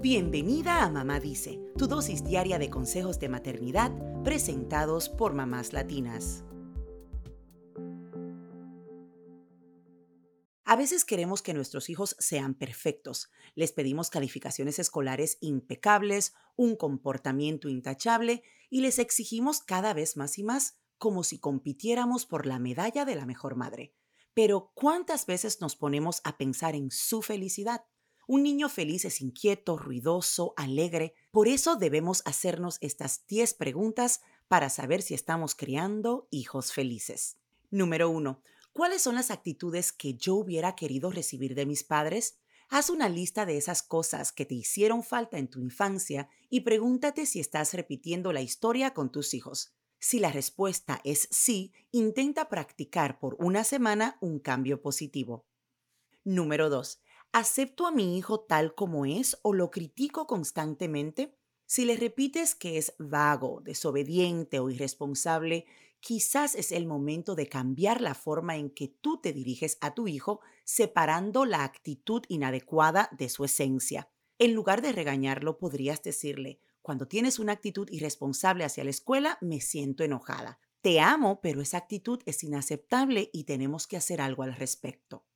Bienvenida a Mamá Dice, tu dosis diaria de consejos de maternidad presentados por mamás latinas. A veces queremos que nuestros hijos sean perfectos. Les pedimos calificaciones escolares impecables, un comportamiento intachable y les exigimos cada vez más y más, como si compitiéramos por la medalla de la mejor madre. Pero ¿cuántas veces nos ponemos a pensar en su felicidad? Un niño feliz es inquieto, ruidoso, alegre. Por eso debemos hacernos estas 10 preguntas para saber si estamos criando hijos felices. Número 1. ¿Cuáles son las actitudes que yo hubiera querido recibir de mis padres? Haz una lista de esas cosas que te hicieron falta en tu infancia y pregúntate si estás repitiendo la historia con tus hijos. Si la respuesta es sí, intenta practicar por una semana un cambio positivo. Número 2. ¿Acepto a mi hijo tal como es o lo critico constantemente? Si le repites que es vago, desobediente o irresponsable, quizás es el momento de cambiar la forma en que tú te diriges a tu hijo, separando la actitud inadecuada de su esencia. En lugar de regañarlo, podrías decirle, cuando tienes una actitud irresponsable hacia la escuela, me siento enojada. Te amo, pero esa actitud es inaceptable y tenemos que hacer algo al respecto.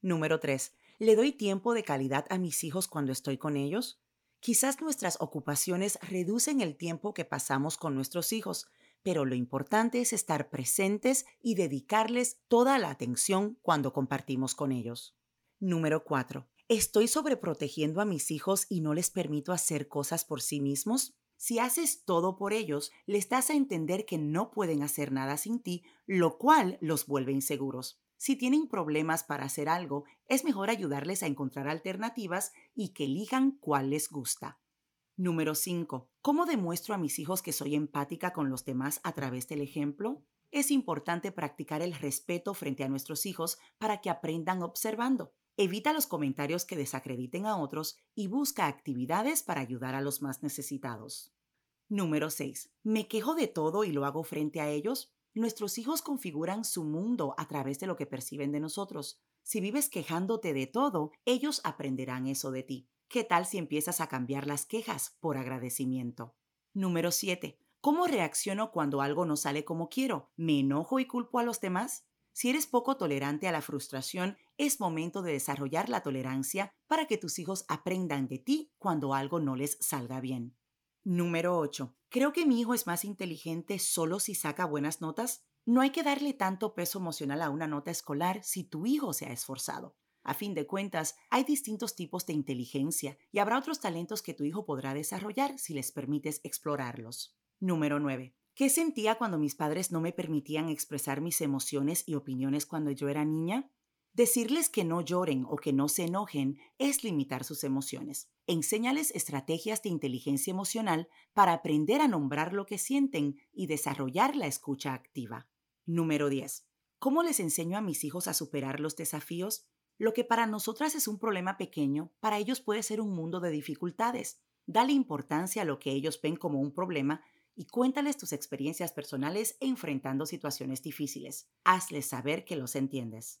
Número 3. ¿Le doy tiempo de calidad a mis hijos cuando estoy con ellos? Quizás nuestras ocupaciones reducen el tiempo que pasamos con nuestros hijos, pero lo importante es estar presentes y dedicarles toda la atención cuando compartimos con ellos. Número 4. ¿Estoy sobreprotegiendo a mis hijos y no les permito hacer cosas por sí mismos? Si haces todo por ellos, les das a entender que no pueden hacer nada sin ti, lo cual los vuelve inseguros. Si tienen problemas para hacer algo, es mejor ayudarles a encontrar alternativas y que elijan cuál les gusta. Número 5. ¿Cómo demuestro a mis hijos que soy empática con los demás a través del ejemplo? Es importante practicar el respeto frente a nuestros hijos para que aprendan observando. Evita los comentarios que desacrediten a otros y busca actividades para ayudar a los más necesitados. Número 6. ¿Me quejo de todo y lo hago frente a ellos? Nuestros hijos configuran su mundo a través de lo que perciben de nosotros. Si vives quejándote de todo, ellos aprenderán eso de ti. ¿Qué tal si empiezas a cambiar las quejas por agradecimiento? Número 7. ¿Cómo reacciono cuando algo no sale como quiero? ¿Me enojo y culpo a los demás? Si eres poco tolerante a la frustración, es momento de desarrollar la tolerancia para que tus hijos aprendan de ti cuando algo no les salga bien. Número 8. Creo que mi hijo es más inteligente solo si saca buenas notas. No hay que darle tanto peso emocional a una nota escolar si tu hijo se ha esforzado. A fin de cuentas, hay distintos tipos de inteligencia y habrá otros talentos que tu hijo podrá desarrollar si les permites explorarlos. Número 9. ¿Qué sentía cuando mis padres no me permitían expresar mis emociones y opiniones cuando yo era niña? Decirles que no lloren o que no se enojen es limitar sus emociones. Enséñales estrategias de inteligencia emocional para aprender a nombrar lo que sienten y desarrollar la escucha activa. Número 10. ¿Cómo les enseño a mis hijos a superar los desafíos? Lo que para nosotras es un problema pequeño, para ellos puede ser un mundo de dificultades. Dale importancia a lo que ellos ven como un problema y cuéntales tus experiencias personales enfrentando situaciones difíciles. Hazles saber que los entiendes.